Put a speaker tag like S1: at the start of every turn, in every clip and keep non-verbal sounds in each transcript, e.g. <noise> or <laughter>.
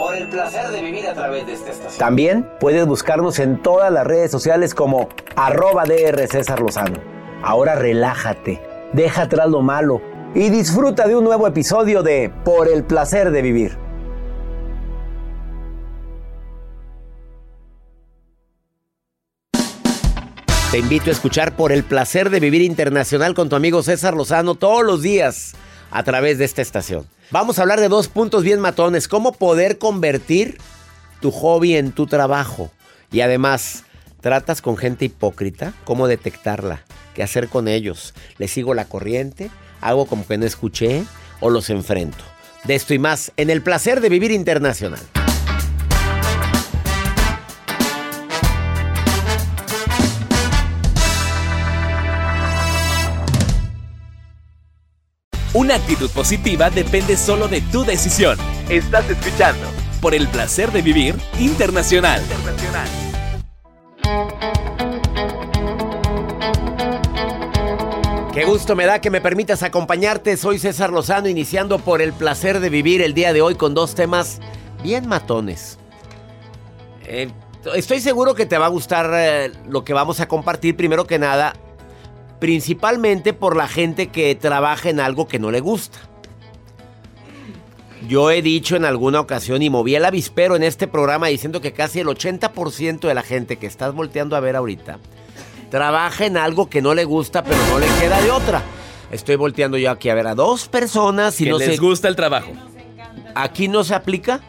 S1: Por el placer de vivir a través de esta estación. También puedes buscarnos en todas las redes sociales como arroba DR César Lozano. Ahora relájate, deja atrás lo malo y disfruta de un nuevo episodio de Por el placer de vivir. Te invito a escuchar Por el placer de vivir internacional con tu amigo César Lozano todos los días a través de esta estación. Vamos a hablar de dos puntos bien matones, cómo poder convertir tu hobby en tu trabajo. Y además, ¿tratas con gente hipócrita? ¿Cómo detectarla? ¿Qué hacer con ellos? ¿Les sigo la corriente? ¿Hago como que no escuché? ¿O los enfrento? De esto y más en el placer de vivir internacional.
S2: Una actitud positiva depende solo de tu decisión. Estás escuchando por el placer de vivir internacional.
S1: Qué gusto me da que me permitas acompañarte. Soy César Lozano, iniciando por el placer de vivir el día de hoy con dos temas bien matones. Eh, estoy seguro que te va a gustar eh, lo que vamos a compartir. Primero que nada, principalmente por la gente que trabaja en algo que no le gusta. Yo he dicho en alguna ocasión y moví el avispero en este programa diciendo que casi el 80% de la gente que estás volteando a ver ahorita trabaja en algo que no le gusta, pero no le queda de otra. Estoy volteando yo aquí a ver a dos personas y
S2: que
S1: no
S2: les
S1: se-
S2: gusta el trabajo.
S1: Aquí no se aplica.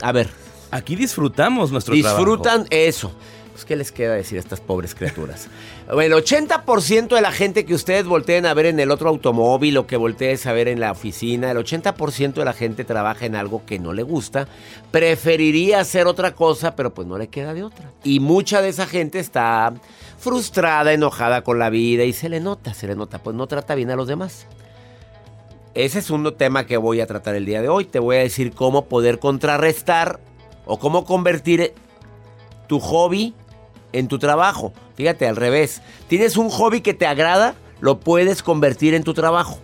S1: A ver,
S2: Aquí disfrutamos nuestro
S1: disfrutan eso. Pues, ¿qué les queda decir a estas pobres criaturas? <laughs> El 80% de la gente que ustedes volteen a ver en el otro automóvil o que voltees a ver en la oficina, el 80% de la gente trabaja en algo que no le gusta, preferiría hacer otra cosa, pero pues no le queda de otra. Y mucha de esa gente está frustrada, enojada con la vida y se le nota, se le nota, pues no trata bien a los demás. Ese es un tema que voy a tratar el día de hoy. Te voy a decir cómo poder contrarrestar o cómo convertir tu hobby en tu trabajo. Fíjate, al revés. Tienes un hobby que te agrada, lo puedes convertir en tu trabajo.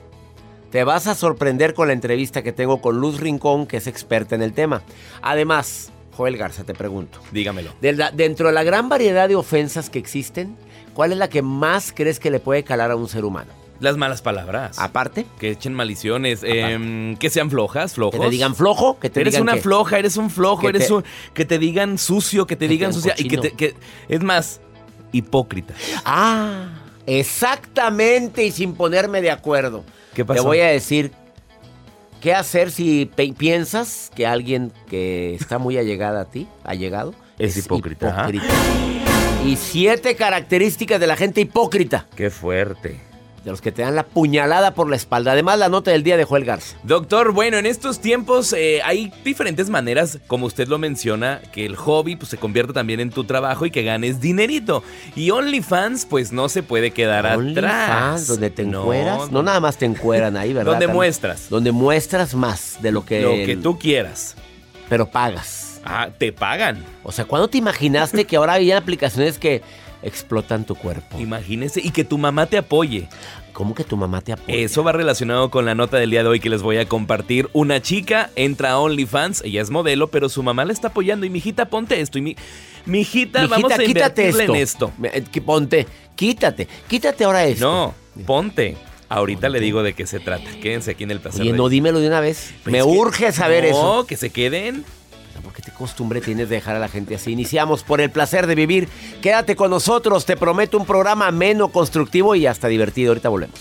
S1: Te vas a sorprender con la entrevista que tengo con Luz Rincón, que es experta en el tema. Además, Joel Garza, te pregunto.
S2: Dígamelo.
S1: de la- dentro de la gran variedad de ofensas que existen, ¿cuál es la que más crees que le puede calar a un ser humano?
S2: Las malas palabras.
S1: Aparte,
S2: Que echen maliciones. em, que sean flojas, flojos.
S1: que te digan flojo, que te
S2: Eres
S1: digan
S2: una
S1: que-
S2: floja, eres un flojo,
S1: que
S2: eres
S1: te-
S2: un. Que te digan sucio, que te
S1: Que
S2: digan sucia. Y que
S1: cochino.
S2: te. que- es más, hipócrita.
S1: Ah, exactamente y sin ponerme de acuerdo.
S2: ¿Qué pasó?
S1: Te voy a decir qué hacer si piensas que alguien que está muy allegada a ti, ha llegado,
S2: Es hipócrita, ajá.
S1: hipócrita. Y siete características de la gente hipócrita.
S3: Qué fuerte.
S1: De los que te dan la puñalada por la espalda. Además, la nota del día de Joel Garza.
S3: Doctor, bueno, en estos tiempos eh, hay diferentes maneras, como usted lo menciona, que el hobby pues, se convierta también en tu trabajo y que ganes dinerito. Y OnlyFans, pues no se puede quedar atrás.
S1: donde te encueras. No, nada más te encueran ahí, ¿verdad?
S3: Donde muestras.
S1: Donde muestras más de lo que.
S3: Lo que tú quieras.
S1: Pero pagas.
S3: Ah, te pagan.
S1: O sea, ¿cuándo te imaginaste que ahora había aplicaciones que explotan tu cuerpo?
S3: Imagínese y que tu mamá te apoye.
S1: ¿Cómo que tu mamá te apoya?
S3: Eso va relacionado con la nota del día de hoy que les voy a compartir. Una chica entra a OnlyFans, ella es modelo, pero su mamá la está apoyando. Y mijita, ponte esto. Y mi, mijita, vamos a invertirle en esto.
S1: Eh, ponte, quítate, quítate ahora esto.
S3: No, ponte. Ahorita le digo de qué se trata. Quédense aquí en el placer.
S1: Oye, no dímelo de una vez. Pues Me urge saber eso.
S3: No, que se queden.
S1: ¿Por qué costumbre tienes de dejar a la gente así? Iniciamos por el placer de vivir. Quédate con nosotros, te prometo un programa menos constructivo y hasta divertido. Ahorita volvemos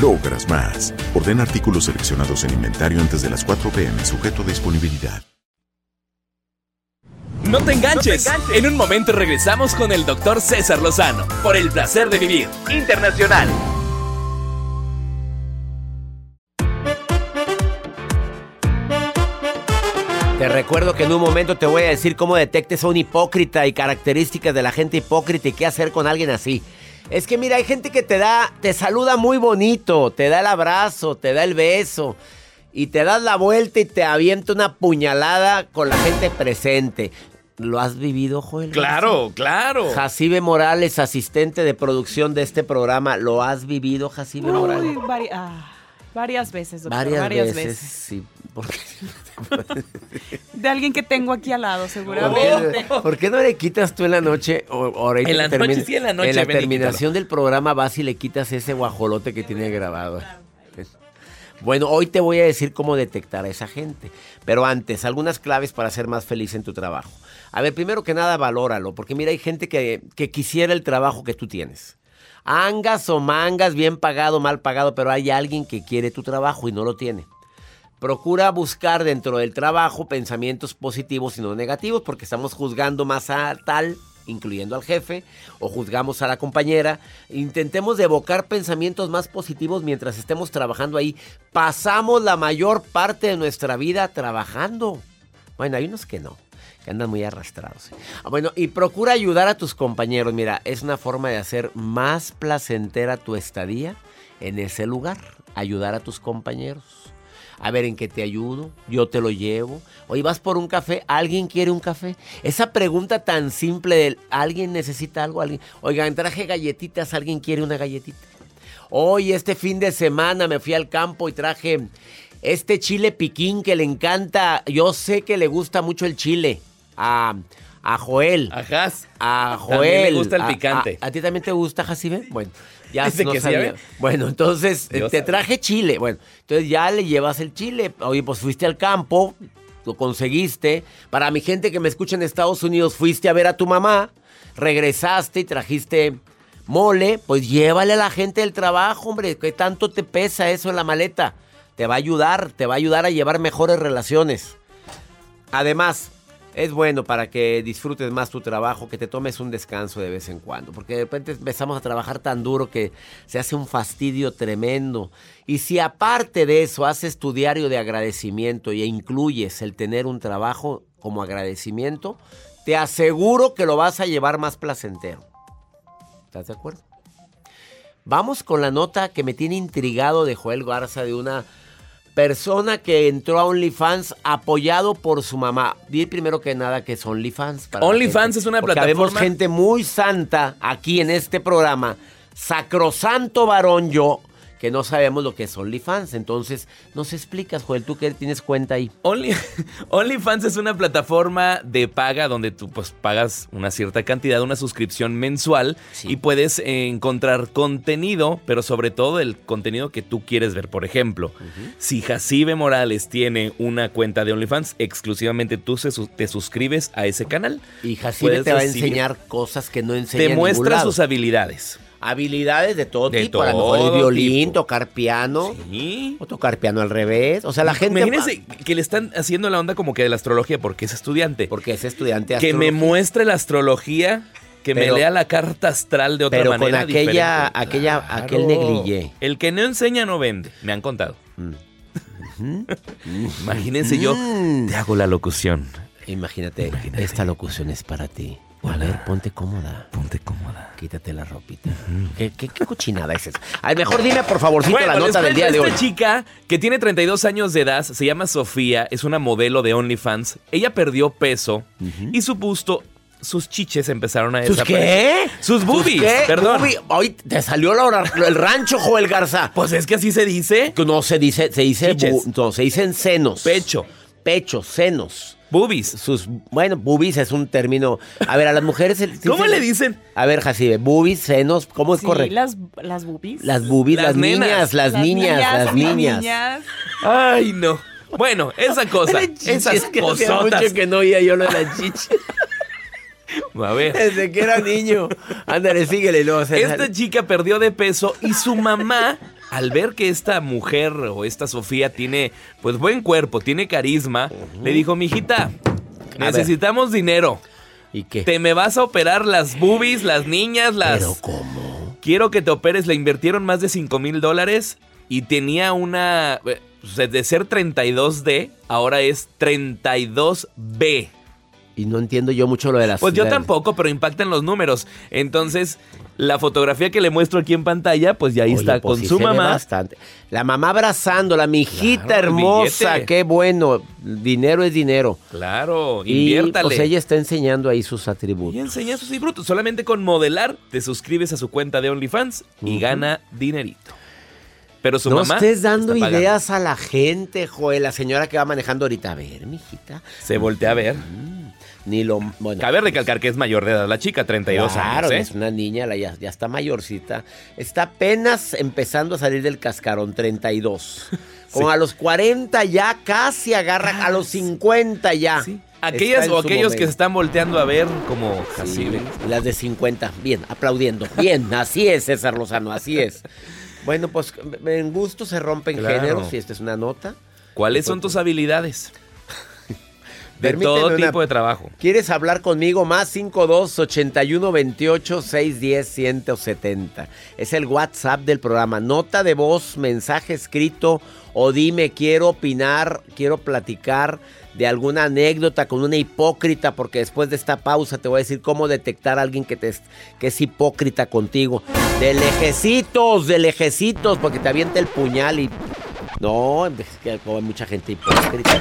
S4: logras más. Orden artículos seleccionados en inventario antes de las 4 pm, sujeto a disponibilidad.
S2: No te, enganches. En un momento regresamos con el doctor César Lozano por el placer de vivir internacional.
S1: Te recuerdo que en un momento te voy a decir cómo detectes a un hipócrita y características de la gente hipócrita y qué hacer con alguien así. Es que mira, hay gente que te da, te saluda muy bonito, te da el abrazo, te da el beso y te das la vuelta y te avienta una puñalada con la gente presente. ¿Lo has vivido, Joel?
S3: Claro, claro.
S1: Jacibe Morales, asistente de producción de este programa. ¿Lo has vivido, Jacibe Morales?
S5: Ah, varias veces, doctor.
S1: Varias, varias veces. Sí, porque... <laughs>
S5: de alguien que tengo aquí al lado, seguramente.
S1: ¿Por qué no le quitas tú en la noche?
S3: O, en la noche, sí, en la noche.
S1: En la terminación del programa vas y le quitas ese guajolote que tiene grabado. Bueno, hoy te voy a decir cómo detectar a esa gente. Pero antes, algunas claves para ser más feliz en tu trabajo. A ver, primero que nada, valóralo. Porque mira, hay gente que, que quisiera el trabajo que tú tienes. Angas o mangas, bien pagado, mal pagado, pero hay alguien que quiere tu trabajo y no lo tiene. Procura buscar dentro del trabajo pensamientos positivos y no negativos, porque estamos juzgando más a tal, incluyendo al jefe, o juzgamos a la compañera. Intentemos evocar pensamientos más positivos mientras estemos trabajando ahí. Pasamos la mayor parte de nuestra vida trabajando. Bueno, hay unos que no que andan muy arrastrados. Ah, bueno, y procura ayudar a tus compañeros. Mira, es una forma de hacer más placentera tu estadía en ese lugar. Ayudar a tus compañeros a ver en qué te ayudo, yo te lo llevo. Oye, vas por un café, ¿alguien quiere un café? Esa pregunta tan simple de ¿alguien necesita algo? ¿Alguien? Oigan, traje galletitas, ¿alguien quiere una galletita? Hoy, este fin de semana me fui al campo y traje este chile piquín que le encanta. Yo sé que le gusta mucho el chile. A, a Joel.
S3: Ajá.
S1: A Joel.
S3: me gusta el picante.
S1: A, ti también te gusta, Jacibe? Bueno. Ya no sabía. bueno, entonces te traje chile. Bueno, entonces ya le llevas el chile. Oye, pues fuiste al campo, lo conseguiste. Para mi gente que me escucha en Estados Unidos, fuiste a ver a tu mamá, regresaste y trajiste mole, pues llévale a la gente del trabajo, hombre. ¿Qué tanto te pesa eso en la maleta? Te va a ayudar, te va a ayudar a llevar mejores relaciones. Además, es bueno para que disfrutes más tu trabajo, que te tomes un descanso de vez en cuando, porque de repente empezamos a trabajar tan duro que se hace un fastidio tremendo. Y si aparte de eso haces tu diario de agradecimiento e incluyes el tener un trabajo como agradecimiento, te aseguro que lo vas a llevar más placentero. ¿Estás de acuerdo? Vamos con la nota que me tiene intrigado de Joel Garza de una persona que entró a OnlyFans apoyado por su mamá. Di primero que nada que es OnlyFans.
S3: OnlyFans es una
S1: Porque
S3: plataforma.
S1: Vemos gente muy santa aquí en este programa. Sacrosanto varón yo, que no sabemos lo que es OnlyFans. Entonces, nos explicas, Joel, tú que tienes cuenta ahí.
S3: Only- <laughs> OnlyFans es una plataforma de paga donde tú pues pagas una cierta cantidad, una suscripción mensual y puedes eh, encontrar contenido, pero sobre todo el contenido que tú quieres ver. Por ejemplo, si Jacibe Morales tiene una cuenta de OnlyFans, exclusivamente tú se te suscribes a ese canal.
S1: Y Jacibe te va a enseñar cosas que no enseña
S3: Te
S1: en ningún
S3: muestra
S1: lado.
S3: sus habilidades.
S1: Habilidades de todo
S3: De
S1: tipo. a lo mejor el
S3: todo
S1: violín,
S3: tipo.
S1: tocar piano.
S3: Sí.
S1: O tocar piano al revés. O sea, la gente.
S3: Imagínense que le están haciendo la onda como que de la astrología porque es estudiante.
S1: Porque es estudiante
S3: que me muestre la astrología, que
S1: Pero-
S3: me lea la carta astral de otra
S1: pero con
S3: manera.
S1: aquella-
S3: diferente.
S1: aquella- aquel negligé.
S3: El que no enseña no vende, me han contado. <laughs> Imagínense yo,
S1: Mm.
S3: te hago la locución.
S1: Imagínate, esta locución es para ti. A ver, ponte cómoda.
S3: Ponte cómoda.
S1: Quítate la ropita. ¿Qué, qué, qué cochinada es esa? A ver, mejor dime, por favorcito, la nota del día de hoy.
S3: Esta chica que tiene 32 años de edad, se llama Sofía, es una modelo de OnlyFans. Ella perdió peso y su busto, sus chiches empezaron a
S1: ¿Sus
S3: desaparecer.
S1: qué?
S3: Sus boobies,
S1: qué?
S3: perdón.
S1: Hoy te salió la el rancho, Joel Garza.
S3: Pues es que así se dice.
S1: No se dice, se dice, no, se dicen senos.
S3: Pecho.
S1: Pecho, senos.
S3: Boobies.
S1: Sus, bueno, boobies es un término. A ver, a las mujeres. el- <laughs>
S3: ¿Cómo le dicen?
S1: A ver, Jacibe, boobies, senos, ¿cómo es
S5: Sí,
S1: correcto?
S5: las, las boobies.
S1: Las boobies,
S3: Las
S1: las,
S3: nenas.
S1: niñas, las, niñas, las niñas.
S3: Ay, no. Bueno, esa cosa. Esas cosotas.
S1: mucho que no oía yo lo de las chichis.
S3: A ver.
S1: Desde que era niño. Ándale, síguele. No,
S3: Esta chica perdió de peso y su mamá, al ver que esta mujer o esta Sofía tiene pues buen cuerpo, tiene carisma, le dijo, mijita, necesitamos dinero.
S1: ¿Y qué?
S3: Te me vas a operar las boobies, las niñas, las...
S1: ¿Pero cómo?
S3: Quiero que te operes. Le invirtieron más de 5 mil dólares y tenía una... eh, pues, De ser 32D, ahora es 32B.
S1: Y no entiendo yo mucho lo de las...
S3: Pues yo tampoco, pero impactan los números. Entonces, la fotografía que le muestro aquí en pantalla, pues ya ahí
S1: Oye,
S3: está
S1: pues
S3: con
S1: sí
S3: su mamá.
S1: bastante. La mamá abrazándola, mi hijita
S3: Claro,
S1: hermosa,
S3: billete.
S1: qué bueno. Dinero es dinero.
S3: Claro,
S1: Y
S3: inviértale.
S1: pues ella está enseñando ahí sus
S3: Y
S1: atributos.
S3: enseña sus brutos. Solamente con modelar te suscribes a su cuenta de OnlyFans y gana dinerito. Pero su
S1: no
S3: mamá
S1: estés dando ideas a la gente, Joel. La señora que va manejando ahorita. A ver, mijita.
S3: Se voltea a ver.
S1: Ni lo... Bueno,
S3: Cabe recalcar que es mayor de edad la chica, 32
S1: Claro,
S3: años. ¿eh?
S1: es una niña, la- ya, ya está mayorcita. Está apenas empezando a salir del cascarón, 32. <laughs> Como
S3: Sí.
S1: a los 40 ya casi agarra, a los 50 ya.
S3: Sí. Aquellas o aquellos que se están volteando a ver como
S1: Sí,
S3: Jacibe.
S1: las de 50, bien, aplaudiendo. Bien, así es, César Lozano, así es. Bueno, pues en gusto se rompen
S3: Claro.
S1: géneros y esta es una nota.
S3: ¿Cuáles son tus habilidades? De
S1: Permíteme
S3: todo
S1: una-
S3: tipo de trabajo.
S1: ¿Quieres hablar conmigo? Más 52 81 28 610 170. Es el WhatsApp del programa. Nota de voz, mensaje escrito o dime, quiero opinar, quiero platicar de alguna anécdota con una hipócrita, porque después de esta pausa te voy a decir cómo detectar a alguien que, te, que es hipócrita contigo. De lejecitos, de lejecitos, porque te avienta el puñal y... No, es que hay mucha gente hipócrita.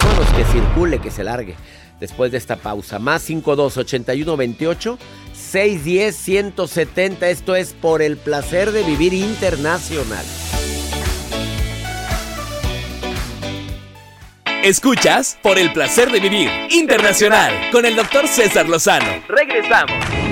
S1: Vámonos, que circule, que se largue. Después de esta pausa. Más 52 81 28 610 170. Esto es por el placer de vivir internacional.
S2: Escuchas por el placer de vivir internacional con el doctor César Lozano. Regresamos.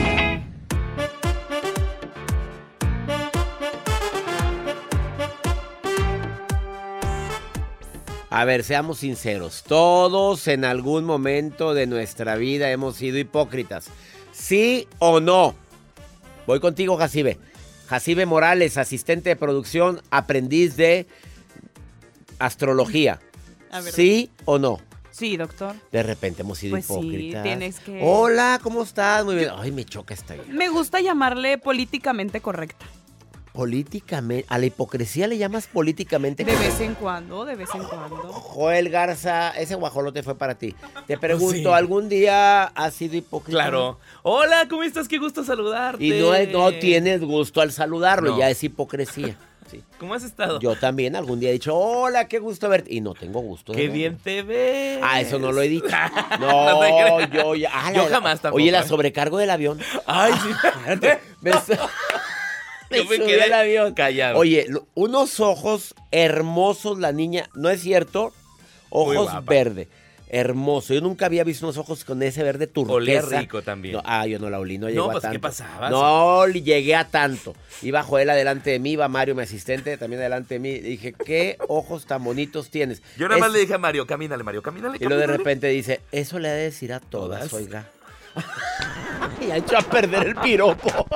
S1: A ver, seamos sinceros. Todos en algún momento de nuestra vida hemos sido hipócritas. ¿Sí o no? Voy contigo, Jacibe. Jacibe Morales, asistente de producción, aprendiz de astrología. ¿Sí o no?
S5: Sí, doctor.
S1: De repente hemos sido
S5: Pues sí,
S1: hipócritas.
S5: tienes que-
S1: Hola, ¿cómo estás? Muy bien. Ay, me choca esta idea.
S5: Me gusta llamarle políticamente correcta.
S1: Políticamente, a la hipocresía le llamas políticamente.
S5: De vez en cuando, de vez en cuando.
S1: Joel Garza, ese guajolote fue para ti. Te <laughs> pregunto,
S3: Sí.
S1: ¿algún día has sido hipócrita?
S3: Claro. Hola, ¿cómo estás? Qué gusto saludarte.
S1: Y no, no tienes gusto al saludarlo,
S3: No.
S1: ya es hipocresía. <laughs> Sí.
S3: ¿Cómo has estado?
S1: Yo también algún día he dicho, hola, qué gusto verte. Y no tengo gusto.
S3: Qué
S1: verlo.
S3: bien te ves.
S1: Ah, eso no lo he dicho. <laughs>
S3: No
S1: No, yo ya. ah,
S3: Yo
S1: la-
S3: jamás tampoco.
S1: Oye, la sobrecargo del avión.
S3: Ay, sí.
S1: Su- me
S3: Yo me quedé
S1: al avión.
S3: callado.
S1: Oye, unos ojos hermosos, la niña. ¿No es cierto? Ojos verde. Hermoso. Yo nunca había visto unos ojos con ese verde turquesa.
S3: Olía rico también.
S1: No, ah, yo no la olí, no llegó
S3: No,
S1: a
S3: pues, ¿qué
S1: tanto.
S3: pasaba?
S1: No llegué a tanto. Iba Joel adelante de mí, iba Mario, mi asistente, también adelante de mí. Dije, ¿qué ojos tan bonitos tienes?
S3: Yo nada más
S1: Es-
S3: le dije a Mario, camínale, Mario, camínale.
S1: y luego de
S3: camínale".
S1: repente dice, eso le ha de decir a todas,
S3: ¿Todas?
S1: oiga. <laughs> y ha hecho a perder el piropo.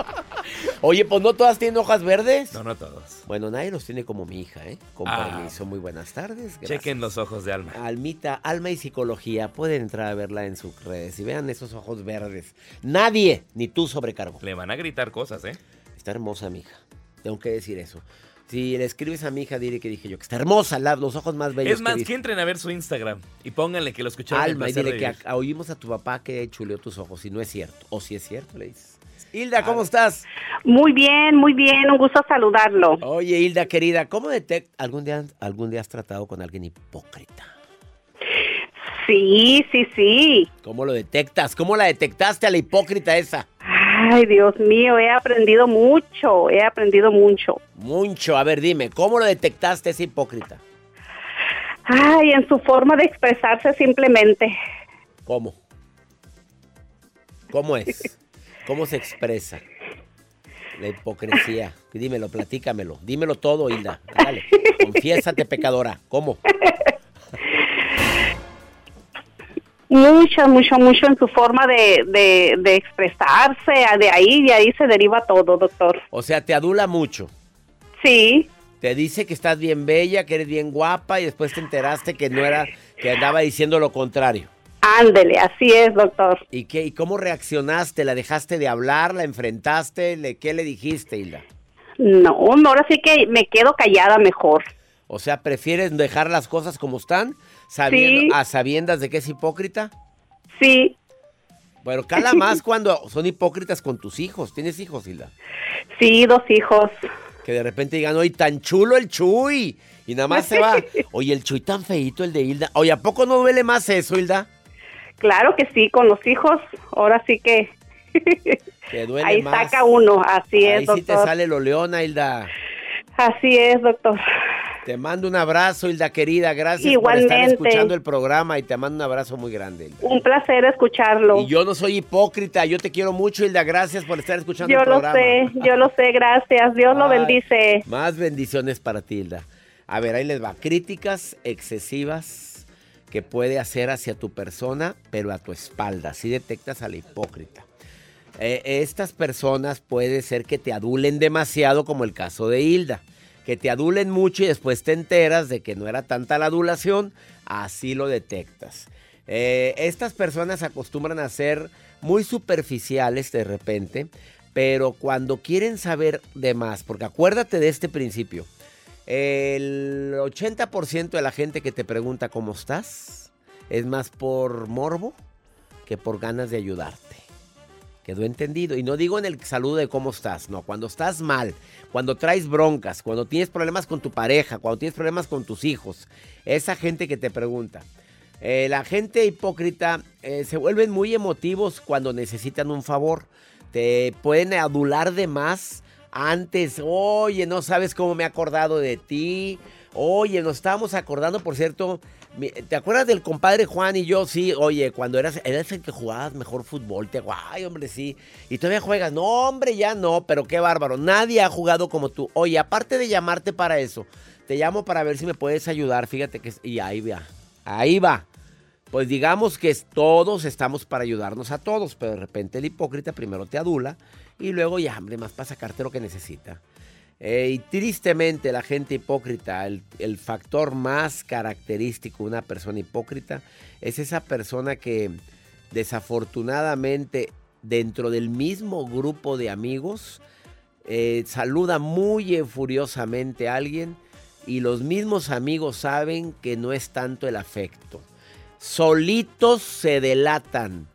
S1: Oye, pues no todas tienen hojas verdes.
S3: No, no todos.
S1: Bueno, nadie los tiene como mi hija, ¿eh? Con
S3: Ah.
S1: permiso, muy buenas tardes. gracias.
S3: Chequen los ojos de Alma.
S1: Almita, Alma y Psicología, pueden entrar a verla en sus redes y vean esos ojos verdes. Nadie, ni tú sobrecargo.
S3: Le van a gritar cosas, ¿eh?
S1: Está hermosa mi hija. Tengo que decir eso. Si le escribes a mi hija, dile que dije yo, que está hermosa, la- los ojos más bellos
S3: Es más,
S1: que
S3: entren a ver su Instagram y pónganle que lo escucharon. en
S1: Alma, y dile que a- oímos a tu papá que chuleó tus ojos, y no es cierto. O si es cierto, le dices. Hilda, ¿cómo estás?
S6: Muy bien, muy bien, un gusto saludarlo.
S1: Oye, Hilda, querida, ¿cómo detect algún día, algún día has tratado con alguien hipócrita?
S6: Sí, sí, sí.
S1: ¿Cómo lo detectas? ¿Cómo la detectaste a la hipócrita esa?
S6: Ay, Dios mío, he aprendido mucho, he aprendido mucho.
S1: Mucho. A ver, dime, ¿cómo lo detectaste esa hipócrita?
S6: Ay, en su forma de expresarse simplemente.
S1: ¿Cómo? ¿Cómo es? ¿Cómo se expresa? La hipocresía. Dímelo, platícamelo. Dímelo todo, Hilda. Dale. <laughs> Confiésate, pecadora. ¿Cómo?
S6: Mucho, mucho, mucho en su forma de, de, de expresarse. De ahí, de ahí se deriva todo, doctor.
S1: O sea, te adula mucho.
S6: Sí,
S1: Te dice que estás bien bella, que eres bien guapa y después te enteraste que no era, que andaba diciendo lo contrario.
S6: ándele, así es, doctor.
S1: ¿Y qué? ¿Y cómo reaccionaste? ¿La dejaste de hablar? ¿La enfrentaste? ¿Le, ¿Qué le dijiste, Hilda?
S6: No, no, ahora sí que me quedo callada mejor.
S1: O sea, ¿prefieres dejar las cosas como están? Sabiendo,
S6: Sí.
S1: A sabiendas de que es hipócrita.
S6: Sí,
S1: Pero cala más cuando son hipócritas con tus hijos. ¿Tienes hijos, Hilda?
S6: sí, dos hijos.
S1: Que de repente digan, oye, tan chulo el Chuy. Y nada más se va. <laughs> Oye, el Chuy tan feito, el de Hilda. Oye, ¿a poco no duele más eso, Hilda?
S6: Claro que sí, con los hijos, ahora sí que <laughs>
S1: Que duele
S6: ahí
S1: más.
S6: saca uno, así
S1: Ahí
S6: es,
S1: sí te
S6: doctor.
S1: sale lo leona, Hilda.
S6: Así es, doctor.
S1: Te mando un abrazo, Hilda querida. Gracias por estar escuchando el programa y te mando un abrazo muy grande, Hilda.
S6: Un placer escucharlo.
S1: Y yo no soy hipócrita, yo te quiero mucho, Hilda. Gracias por estar escuchando
S6: Yo
S1: el
S6: lo
S1: programa.
S6: sé, yo lo sé, gracias. Dios lo bendice.
S1: Más bendiciones para ti, Hilda. A ver, ahí les va. Críticas excesivas que puede hacer hacia tu persona, pero a tu espalda. Así detectas a la hipócrita. Eh, estas personas puede ser que te adulen demasiado, como el caso de Hilda. Que te adulen mucho y después te enteras de que no era tanta la adulación, así lo detectas. Eh, estas personas acostumbran a ser muy superficiales de repente, pero cuando quieren saber de más, porque acuérdate de este principio, el 80% de la gente que te pregunta cómo estás es más por morbo que por ganas de ayudarte. Quedó entendido. Y no digo en el saludo de cómo estás, no. Cuando estás mal, cuando traes broncas, cuando tienes problemas con tu pareja, cuando tienes problemas con tus hijos, esa gente que te pregunta. Eh, la gente hipócrita eh, se vuelven muy emotivos cuando necesitan un favor. Te pueden adular de más antes. Oye, no sabes cómo me he acordado de ti. Oye, nos estábamos acordando, por cierto. ¿Te acuerdas del compadre Juan y yo? Sí, oye, cuando eras, eras el que jugabas mejor fútbol. Te ay, hombre, sí. Y todavía juegas. No, hombre, ya no, pero qué bárbaro. Nadie ha jugado como tú. Oye, aparte de llamarte para eso, te llamo para ver si me puedes ayudar. Fíjate que. Y ahí va. Ahí va. Pues digamos que todos estamos para ayudarnos a todos, pero de repente el hipócrita primero te adula y luego ya, hombre, más para sacarte lo que necesita. Eh, y tristemente la gente hipócrita, el, factor más característico de una persona hipócrita es esa persona que desafortunadamente dentro del mismo grupo de amigos eh, saluda muy furiosamente a alguien y los mismos amigos saben que no es tanto el afecto. Solitos se delatan.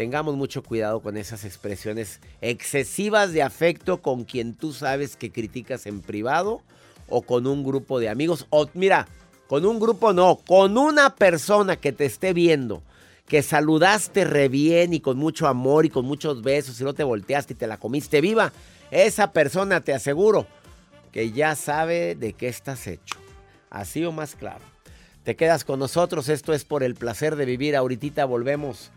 S1: Tengamos mucho cuidado con esas expresiones excesivas de afecto con quien tú sabes que criticas en privado o con un grupo de amigos. O mira, con un grupo no, con una persona que te esté viendo, que saludaste re bien y con mucho amor y con muchos besos y no te volteaste y te la comiste viva. Esa persona te aseguro que ya sabe de qué estás hecho. Así o más claro. Te quedas con nosotros, esto es por el placer de vivir. Ahorita volvemos.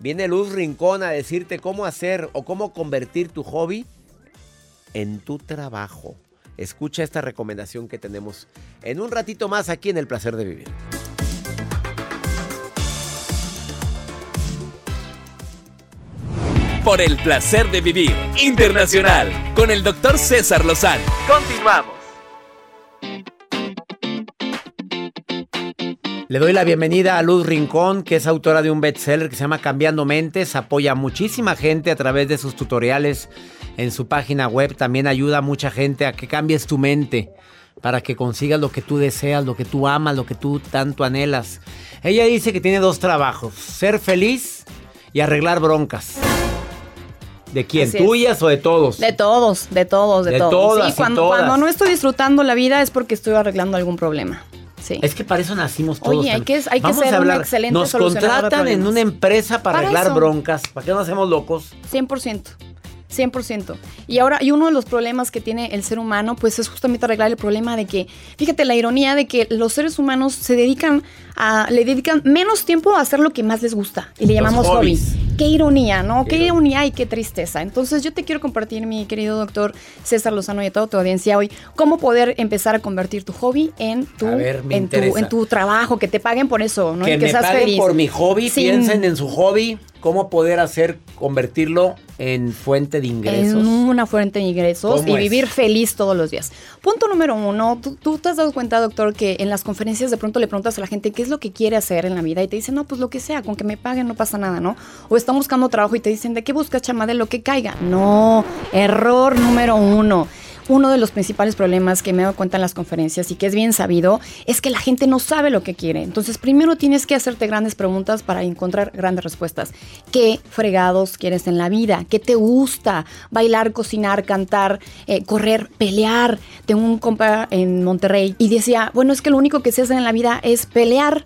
S1: Viene Luz Rincón a decirte cómo hacer o cómo convertir tu hobby en tu trabajo. Escucha esta recomendación que tenemos en un ratito más aquí en El Placer de Vivir.
S2: Por el placer de vivir internacional con el doctor César Lozano. Continuamos.
S1: Le doy la bienvenida a Luz Rincón, que es autora de un bestseller que se llama Cambiando Mentes. Apoya a muchísima gente a través de sus tutoriales en su página web. También ayuda a mucha gente a que cambies tu mente para que consigas lo que tú deseas, lo que tú amas, lo que tú tanto anhelas. Ella dice que tiene dos trabajos, ser feliz y arreglar broncas. ¿De quién?
S7: Así es.
S1: ¿Tuyas o de todos?
S7: De todos, de todos, de,
S1: De
S7: todos.
S1: todas
S7: Sí,
S1: y todas.
S7: cuando no estoy disfrutando la vida es porque estoy arreglando algún problema. Sí.
S1: Es que para eso nacimos todos.
S7: Oye, hay que- hay que ser
S1: a
S7: un
S1: hablar.
S7: excelente
S1: Nos contratan en una empresa para,
S7: Para
S1: arreglar
S7: eso.
S1: broncas. ¿Para qué no hacemos locos?
S7: 100%. 100%. Y ahora, y uno de los problemas que tiene el ser humano, pues es justamente arreglar el problema de que, fíjate, la ironía de que los seres humanos se dedican a, le dedican menos tiempo a hacer lo que más les gusta. Y le
S1: Los
S7: llamamos hobby. Qué ironía, ¿no? Qué,
S1: Qué
S7: ironía y qué tristeza. Entonces, yo te quiero compartir, mi querido doctor César Lozano y a toda tu audiencia hoy, cómo poder empezar a convertir tu hobby en tu,
S1: ver,
S7: en tu, en tu trabajo, que te paguen por eso, ¿no?
S1: que
S7: y
S1: me
S7: seas
S1: paguen
S7: feliz.
S1: por mi hobby,
S7: Sin-
S1: piensen en su hobby, cómo poder hacer, convertirlo en fuente de ingresos.
S7: En una fuente de ingresos
S1: ¿Cómo
S7: y
S1: es?
S7: vivir feliz todos los días. Punto número uno, tú, tú te has dado cuenta, doctor, que en las conferencias de pronto le preguntas a la gente qué es lo que quiere hacer en la vida y te dicen, no, pues lo que sea, con que me paguen no pasa nada, ¿no? O están buscando trabajo y te dicen, ¿de qué buscas, chama? De lo que caiga. No, error número uno. Uno de los principales problemas que me he dado cuenta en las conferencias y que es bien sabido es que la gente no sabe lo que quiere. Entonces, primero tienes que hacerte grandes preguntas para encontrar grandes respuestas. ¿Qué fregados quieres en la vida? ¿Qué te gusta? Bailar, cocinar, cantar, eh, correr, pelear. Tengo un compa en Monterrey y decía, bueno, es que lo único que se hace en la vida es pelear.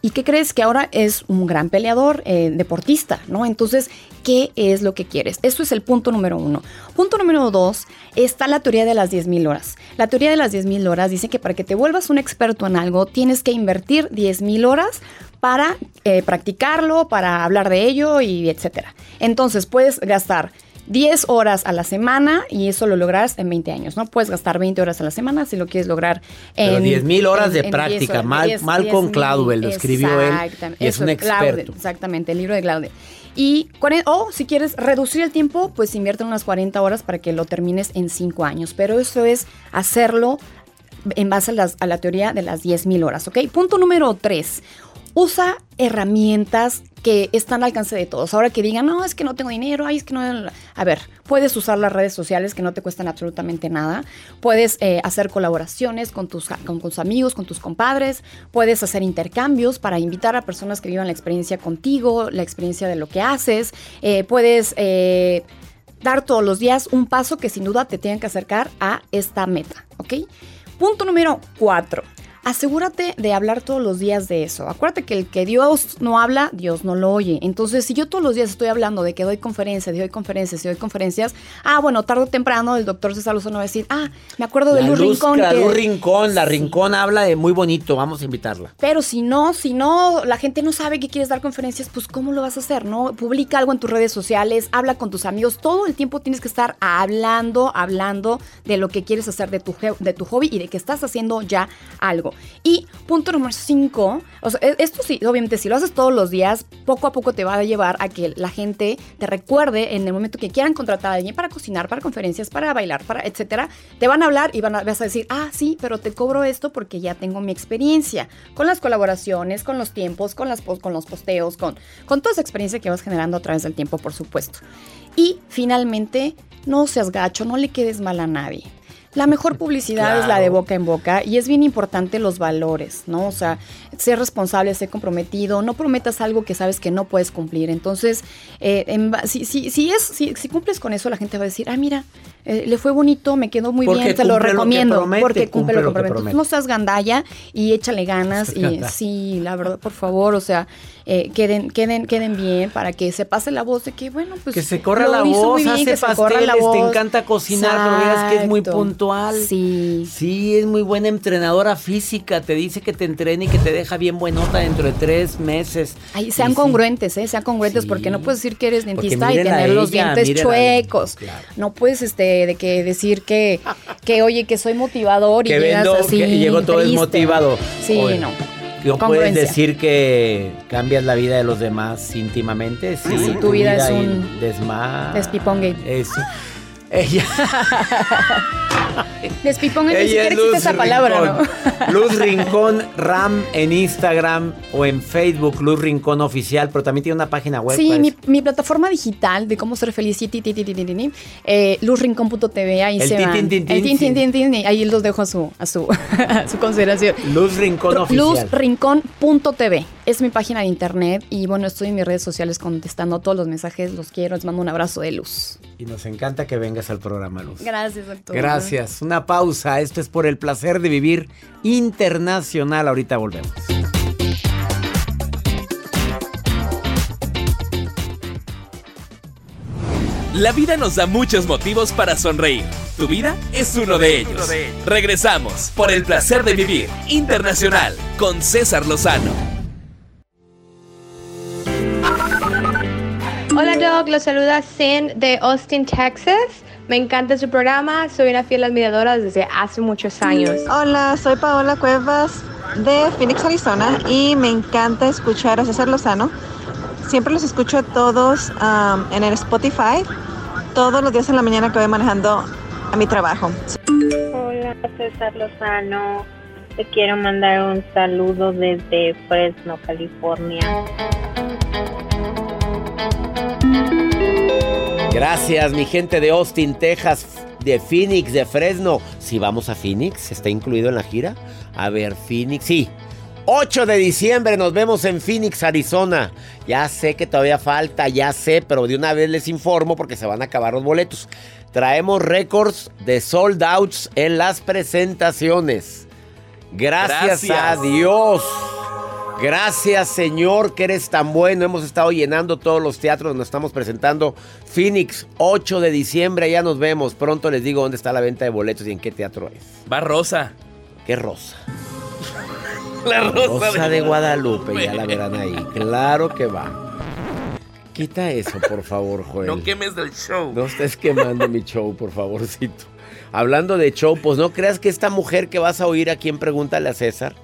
S7: ¿Y qué crees? Que ahora es un gran peleador, eh, deportista, ¿no? Entonces, ¿qué es lo que quieres? Eso es el punto número uno. Punto número dos, está la teoría de las 10.000 horas. La teoría de las 10.000 horas dice que para que te vuelvas un experto en algo, tienes que invertir 10.000 horas para eh, practicarlo, para hablar de ello y etcétera. Entonces, puedes gastar 10 horas a la semana y eso lo lograrás en 20 años, ¿no? Puedes gastar 20 horas a la semana si lo quieres lograr en...
S1: Pero 10,000 horas
S7: en-
S1: de
S7: en 10
S1: práctica.
S7: horas,
S1: Mal-
S7: 10,
S1: Malcolm
S7: 10,000,
S1: Gladwell lo escribió él
S7: exactamente,
S1: y es
S7: eso,
S1: un experto.
S7: exactamente, el libro de Gladwell. Y, o si quieres reducir el tiempo, pues invierte unas 40 horas para que lo termines en 5 años. Pero eso es hacerlo en base a, las- a la teoría de las 10.000 horas, ¿ok? Punto número 3. Usa herramientas que están al alcance de todos. Ahora que digan, no, es que no tengo dinero, ay, es que no... A ver, puedes usar las redes sociales que no te cuestan absolutamente nada. Puedes eh, hacer colaboraciones con tus, con tus amigos, con tus compadres. Puedes hacer intercambios para invitar a personas que vivan la experiencia contigo, la experiencia de lo que haces. Eh, puedes... eh, dar todos los días un paso que sin duda te tenga que acercar a esta meta, ¿ok? Punto número cuatro. Asegúrate de hablar todos los días de eso. Acuérdate que el que Dios no habla, Dios no lo oye. Entonces, si yo todos los días estoy hablando de que doy conferencias, de doy conferencias, de doy conferencias, ah, bueno, tarde o temprano el doctor César Lozano va a decir, ah, me acuerdo de
S1: La
S7: Luz, Rincón.
S1: la
S7: que-
S1: Luz Rincón, la Rincón habla de muy bonito, vamos a invitarla.
S7: pero si no, si no, la gente no sabe que quieres dar conferencias, pues ¿cómo lo vas a hacer? ¿No? Publica algo en tus redes sociales, habla con tus amigos, todo el tiempo tienes que estar hablando, hablando de lo que quieres hacer de tu, de tu hobby y de que estás haciendo ya algo. Y punto número cinco, o sea, e- esto sí, obviamente, si lo haces todos los días, poco a poco te va a llevar a que la gente te recuerde en el momento que quieran contratar a alguien para cocinar, para conferencias, para bailar, para etcétera. Te van a hablar y van a, vas a decir, ah, sí, pero te cobro esto porque ya tengo mi experiencia con las colaboraciones, con los tiempos, con, las, con los posteos, con, con toda esa experiencia que vas generando a través del tiempo, por supuesto. Y finalmente, no seas gacho, no le quedes mal a nadie. La mejor publicidad es la de boca en boca y es bien importante los valores, ¿no? O sea, ser responsable, ser comprometido, no prometas algo que sabes que no puedes cumplir. Entonces, eh, en si, si, si, es, si, si cumples con eso, la gente va a decir, ah, mira, eh, le fue bonito, me quedó muy
S1: Porque
S7: bien, te lo recomiendo.
S1: promete,
S7: porque
S1: cumple
S7: lo que promete. No seas gandalla y échale ganas. <laughs> y sí, la verdad, por favor, o sea, eh, queden, queden, queden bien para que se pase la voz de que, bueno, pues.
S1: que se corra la voz,
S7: bien,
S1: hace
S7: que la
S1: te encanta cocinar, pero veas que es muy puntual.
S7: Sí.
S1: Sí, es muy buena entrenadora física, te dice que te entrene y que te deja bien buenota dentro de tres meses.
S7: Ay, sean
S1: Y sí.
S7: congruentes, ¿eh? Sean congruentes
S1: Sí.
S7: porque no puedes decir que eres dentista y tener los dientes chuecos.
S1: Claro.
S7: No puedes este de que decir que que oye que soy motivador y
S1: Que
S7: llegas
S1: vendo,
S7: así.
S1: que llego todo
S7: triste.
S1: desmotivado.
S7: Sí,
S1: Oye,
S7: no.
S1: ¿No puedes decir que cambias la vida de los demás íntimamente? Sí,
S7: Ah, sí, tu vida es
S1: y
S7: un
S1: desma...
S7: Despipongue.
S1: Eso. Ella, <laughs>
S7: Despipongue, ni
S1: ella es Luz
S7: esa palabra,
S1: Rincón.
S7: ¿no?
S1: Luz Rincón Ram en Instagram o en Facebook, Luz Rincón Oficial, pero también tiene una página web.
S7: Sí, mi, plataforma digital de cómo ser feliz, eh, luzrincón.tv, ahí
S1: El
S7: se
S1: tin,
S7: van.
S1: tin, tin, tin,
S7: el tin, tin,
S1: sí.
S7: tin, tin, y ahí los dejo a su, a su, <laughs> a su consideración.
S1: Luz Rincón Oficial.
S7: Luzrincón.tv es mi página de internet y bueno, estoy en mis redes sociales contestando todos los mensajes, los quiero, les mando un abrazo de luz.
S1: Y nos encanta que vengas al programa, Luz.
S7: Gracias, doctor.
S1: Gracias. Una pausa. Esto es por el placer de vivir internacional. Ahorita volvemos.
S2: La vida nos da muchos motivos para sonreír. Tu vida es uno de ellos. Regresamos por el placer de vivir internacional con César Lozano.
S8: Hola Doc, los saluda Sin de Austin, Texas. Me encanta su programa, soy una fiel admiradora desde hace muchos años.
S9: Hola, soy Paola Cuevas de Phoenix, Arizona y me encanta escuchar a César Lozano. Siempre los escucho todos um, en el Spotify, todos los días en la mañana que voy manejando a mi trabajo.
S10: Hola, César Lozano. Te quiero mandar un saludo desde Fresno, California.
S1: Gracias, mi gente de Austin, Texas, de Phoenix, de Fresno. Si vamos a Phoenix, ¿está incluido en la gira? A ver, Phoenix, sí. 8 de diciembre nos vemos en Phoenix, Arizona. Ya sé que todavía falta, ya sé, pero de una vez les informo porque se van a acabar los boletos. Traemos récords de sold outs en las presentaciones. Gracias,
S2: Gracias.
S1: a Dios. Gracias, Señor, que eres tan bueno. Hemos estado llenando todos los teatros donde estamos presentando. Phoenix, 8 de diciembre, ya nos vemos. Pronto les digo dónde está la venta de boletos y en qué teatro es.
S3: Va Rosa.
S1: ¿Qué rosa? <laughs>
S3: La Rosa,
S1: Rosa de Guadalupe, ya la verán ahí. Claro que va. Quita eso, por favor, Joel.
S3: No quemes del show.
S1: No estés quemando mi show, por favorcito. Hablando de show, pues no creas que esta mujer que vas a oír aquí en Pregúntale a César,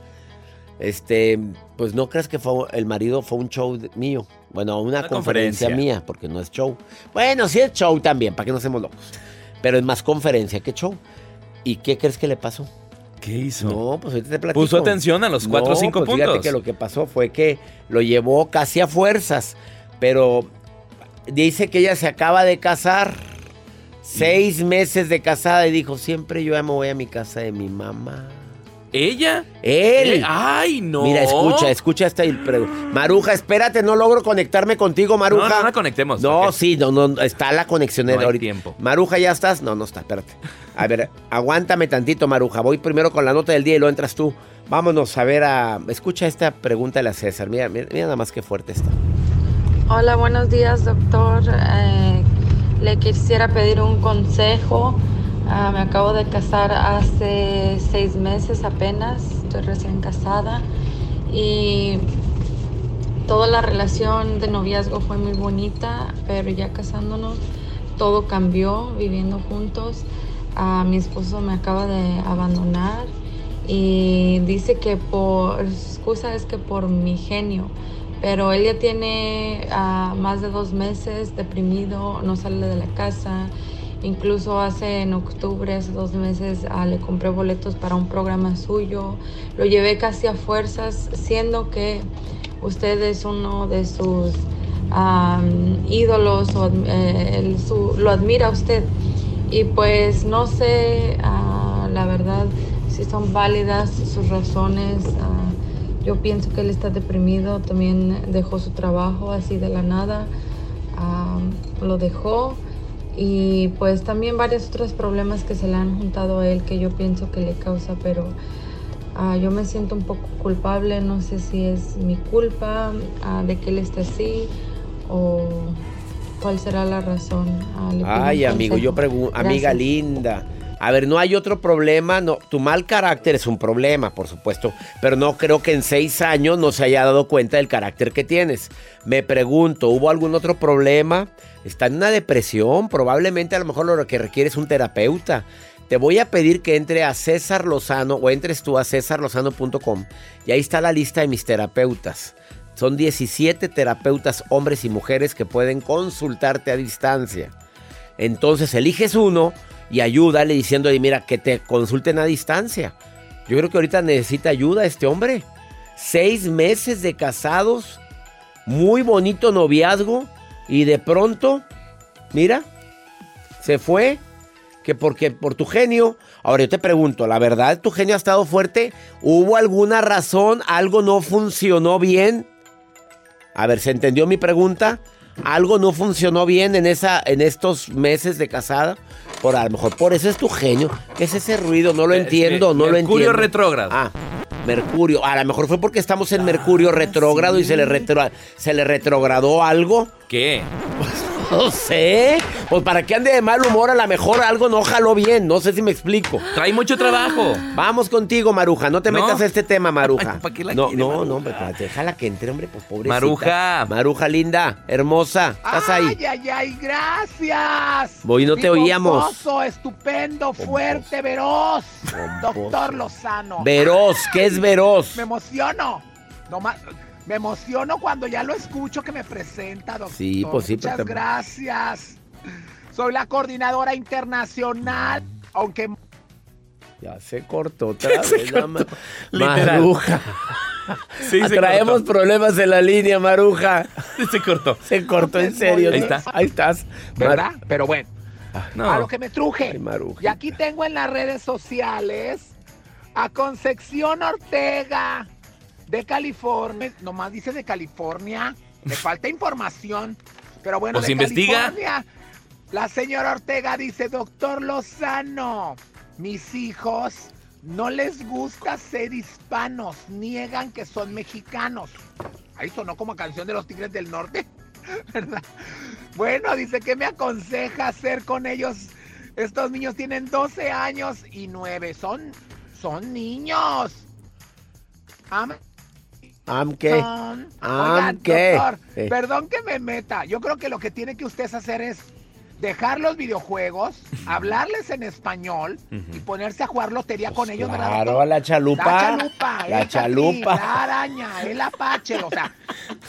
S1: este, pues no creas que fue, el marido fue un show mío. Bueno, una,
S3: Una
S1: conferencia,
S3: conferencia.
S1: mía, porque no es show. Bueno, sí es show también, para que no seamos locos. Pero es más conferencia que show. ¿Y qué crees que le pasó?
S3: ¿Qué hizo?
S1: No, pues ahorita te platico.
S3: Puso atención a los cuatro o
S1: No,
S3: cinco
S1: pues Fíjate
S3: puntos.
S1: que lo que pasó fue que lo llevó casi a fuerzas, pero dice que ella se acaba de casar. Seis meses de casada y dijo, siempre yo me voy a mi casa de mi mamá.
S3: ¿Ella?
S1: Él.
S3: Eh, ¡Ay, no!
S1: Mira, escucha, escucha esta. el pre- Maruja, espérate, no logro conectarme contigo, Maruja.
S3: No, no la conectemos.
S1: No,
S3: ¿para qué?
S1: sí, no, no, está la conexión
S3: No hay
S1: ahorita.
S3: tiempo.
S1: Maruja, ¿ya estás? No, no está, espérate. A ver, aguántame tantito, Maruja. Voy primero con la nota del día y luego entras tú. Vámonos a ver a... Escucha esta pregunta de la César. Mira, mira, mira nada más que fuerte está.
S11: Hola, buenos días, doctor. Eh, le quisiera pedir un consejo. Ah, me acabo de casar hace seis meses apenas. Estoy recién casada. Y toda la relación de noviazgo fue muy bonita, pero ya casándonos todo cambió viviendo juntos. Ah, mi esposo me acaba de abandonar y dice que por, excusa es que por mi genio, pero él ya tiene ah, más de dos meses deprimido, no sale de la casa. Incluso hace en octubre, hace dos meses, ah, le compré boletos para un programa suyo. Lo llevé casi a fuerzas, siendo que usted es uno de sus am, ídolos, o, eh, lo admira usted. Y pues no sé, ah, la verdad, si son válidas sus razones. ah, yo pienso que él está deprimido, también dejó su trabajo así de la nada, ah, lo dejó. Y pues también varios otros problemas que se le han juntado a él que yo pienso que le causa, pero ah, yo me siento un poco culpable, no sé si es mi culpa ah, de que él esté así o cuál será la razón. Pido
S1: Ay, amigo, yo pregunto, amiga linda. A ver, no hay otro problema, no, tu mal carácter es un problema, por supuesto, pero no creo que en seis años no se haya dado cuenta del carácter que tienes. Me pregunto, ¿hubo algún otro problema? Está en una depresión, probablemente a lo mejor lo que requiere es un terapeuta. Te voy a pedir que entre a César Lozano o entres tú a cesarlozano.com y ahí está la lista de mis terapeutas. Son 17 terapeutas, hombres y mujeres, que pueden consultarte a distancia. Entonces eliges uno y ayúdale diciéndole, mira, que te consulten a distancia. Yo creo que ahorita necesita ayuda este hombre. Seis meses de casados, muy bonito noviazgo y de pronto, mira, se fue. Que porque por tu genio. Ahora yo te pregunto, ¿la verdad tu genio ha estado fuerte? ¿Hubo alguna razón? ¿Algo no funcionó bien? A ver, ¿se entendió mi pregunta? ¿Algo no funcionó bien en, esa, en estos meses de casada? Por a lo mejor por eso es tu genio. ¿Qué es ese ruido? No lo entiendo, no lo
S3: Mercurio
S1: entiendo.
S3: retrógrado.
S1: Ah, Mercurio. A lo mejor fue porque estamos en Mercurio retrógrado y se le, retro- se le retrogradó algo.
S3: ¿Qué? <laughs> <laughs>
S1: No sé. Pues para que ande de mal humor, a lo mejor algo no jaló bien. No sé si me explico.
S3: Trae mucho trabajo.
S1: Vamos contigo, Maruja. No te
S3: No.
S1: metas a este tema, Maruja.
S3: ¿Para qué la
S1: no,
S3: quiere,
S1: no,
S3: Maruja?
S1: no, hombre, pues, déjala que entre, hombre, pues pobrecita.
S3: Maruja.
S1: Maruja linda, hermosa. ¿Estás ahí?
S12: Ay, ay, ay, gracias.
S1: Voy, no
S12: Mi
S1: te oíamos.
S12: pomposo, estupendo, fuerte, veroz. Doctor Lozano.
S1: Veroz, ¿qué es veroz?
S12: Me emociono. No ma- me emociono cuando ya lo escucho que me presenta, doctor.
S1: Sí, pues sí,
S12: Muchas gracias. Soy la coordinadora internacional, aunque
S1: Ya se cortó <laughs> otra
S12: Se
S1: vez, ma-
S3: literal.
S1: Maruja. <laughs>
S3: Sí, se
S1: Traemos problemas en la línea, Maruja.
S3: Se cortó.
S1: Se cortó, en serio.
S3: Ahí está.
S1: Ahí estás.
S12: ¿verdad? Pero bueno,
S3: No.
S12: a lo que me truje.
S1: Ay.
S12: Y aquí tengo en las redes sociales a Concepción Ortega de California. Nomás dice de California. Me falta información. Pero bueno,
S3: Pues
S12: de
S3: investiga.
S12: California. La señora Ortega dice, doctor Lozano, mis hijos no les gusta ser hispanos, niegan que son mexicanos. Ahí sonó como canción de los Tigres del Norte, <laughs> ¿verdad? Bueno, dice, ¿qué me aconseja hacer con ellos? Estos niños tienen 12 años y 9. Son, son niños. ¿Am
S1: qué? ¿Am qué?
S12: perdón que me meta. Yo creo que lo que tiene que usted hacer es dejar los videojuegos, hablarles en español y ponerse a jugar lotería con ellos, ¿verdad,
S1: Claro, la chalupa.
S12: La chalupa,
S1: La
S12: el
S1: chalupa.
S12: Catrín, la araña, el apache, o sea,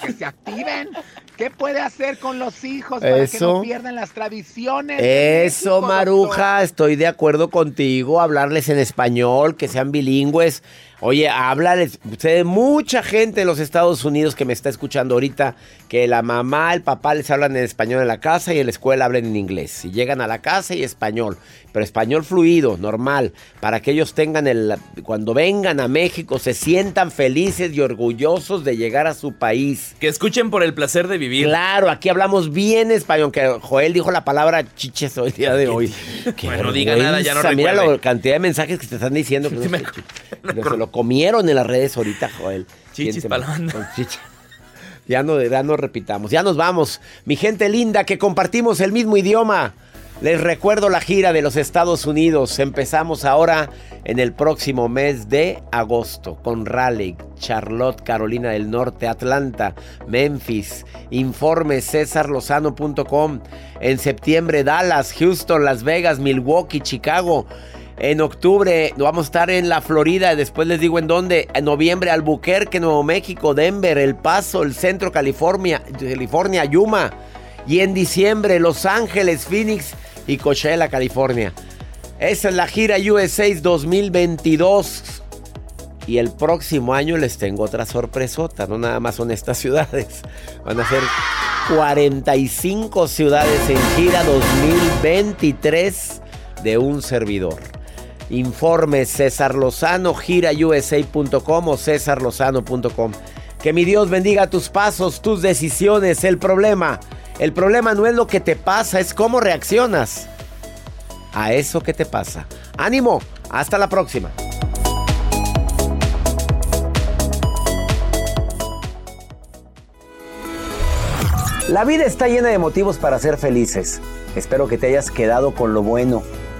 S12: que se activen. ¿Qué puede hacer con los hijos para que no pierdan las tradiciones?
S1: Eso,
S12: México,
S1: Maruja, estoy de acuerdo contigo. Hablarles en español, que sean bilingües. Oye, háblales. Sé mucha gente en los Estados Unidos que me está escuchando ahorita que la mamá, el papá les hablan en español en la casa y en la escuela hablan en inglés. Y llegan a la casa y español, pero español fluido, normal, para que ellos tengan el. Cuando vengan a México se sientan felices y orgullosos de llegar a su país.
S3: Que escuchen por el placer de vivir.
S1: Claro, aquí hablamos bien español, que Joel dijo la palabra chiches hoy día de <laughs> hoy.
S3: Bueno, diga nada, ya no.
S1: Mira
S3: recuerde.
S1: la cantidad de mensajes que te están diciendo que, <laughs> no se lo comieron en las redes ahorita, Joel.
S3: Chichis
S1: chichis. <laughs> Ya no, ya no repitamos, ya nos vamos. Mi gente linda que compartimos el mismo idioma. Les recuerdo la gira de los Estados Unidos. Empezamos ahora en el próximo mes de agosto con Raleigh, Charlotte, Carolina del Norte, Atlanta, Memphis. Informe cesarlozano.com. En septiembre Dallas, Houston, Las Vegas, Milwaukee, Chicago. En octubre vamos a estar en la Florida, después les digo en dónde. En noviembre, Albuquerque, Nuevo México, Denver, El Paso, el Centro, California, California, Yuma. Y en diciembre, Los Ángeles, Phoenix y Coachella, California. Esa es la gira USA 2022. Y el próximo año les tengo otra sorpresota. No nada más son estas <laughs> ciudades. Van a ser 45 ciudades en gira 2023 de un servidor. Informe César Lozano, girausa.com o cesarlozano.com. Que mi Dios bendiga tus pasos, tus decisiones. El problema, el problema no es lo que te pasa, es cómo reaccionas a eso que te pasa. Ánimo, hasta la próxima. La vida está llena de motivos para ser felices. Espero que te hayas quedado con lo bueno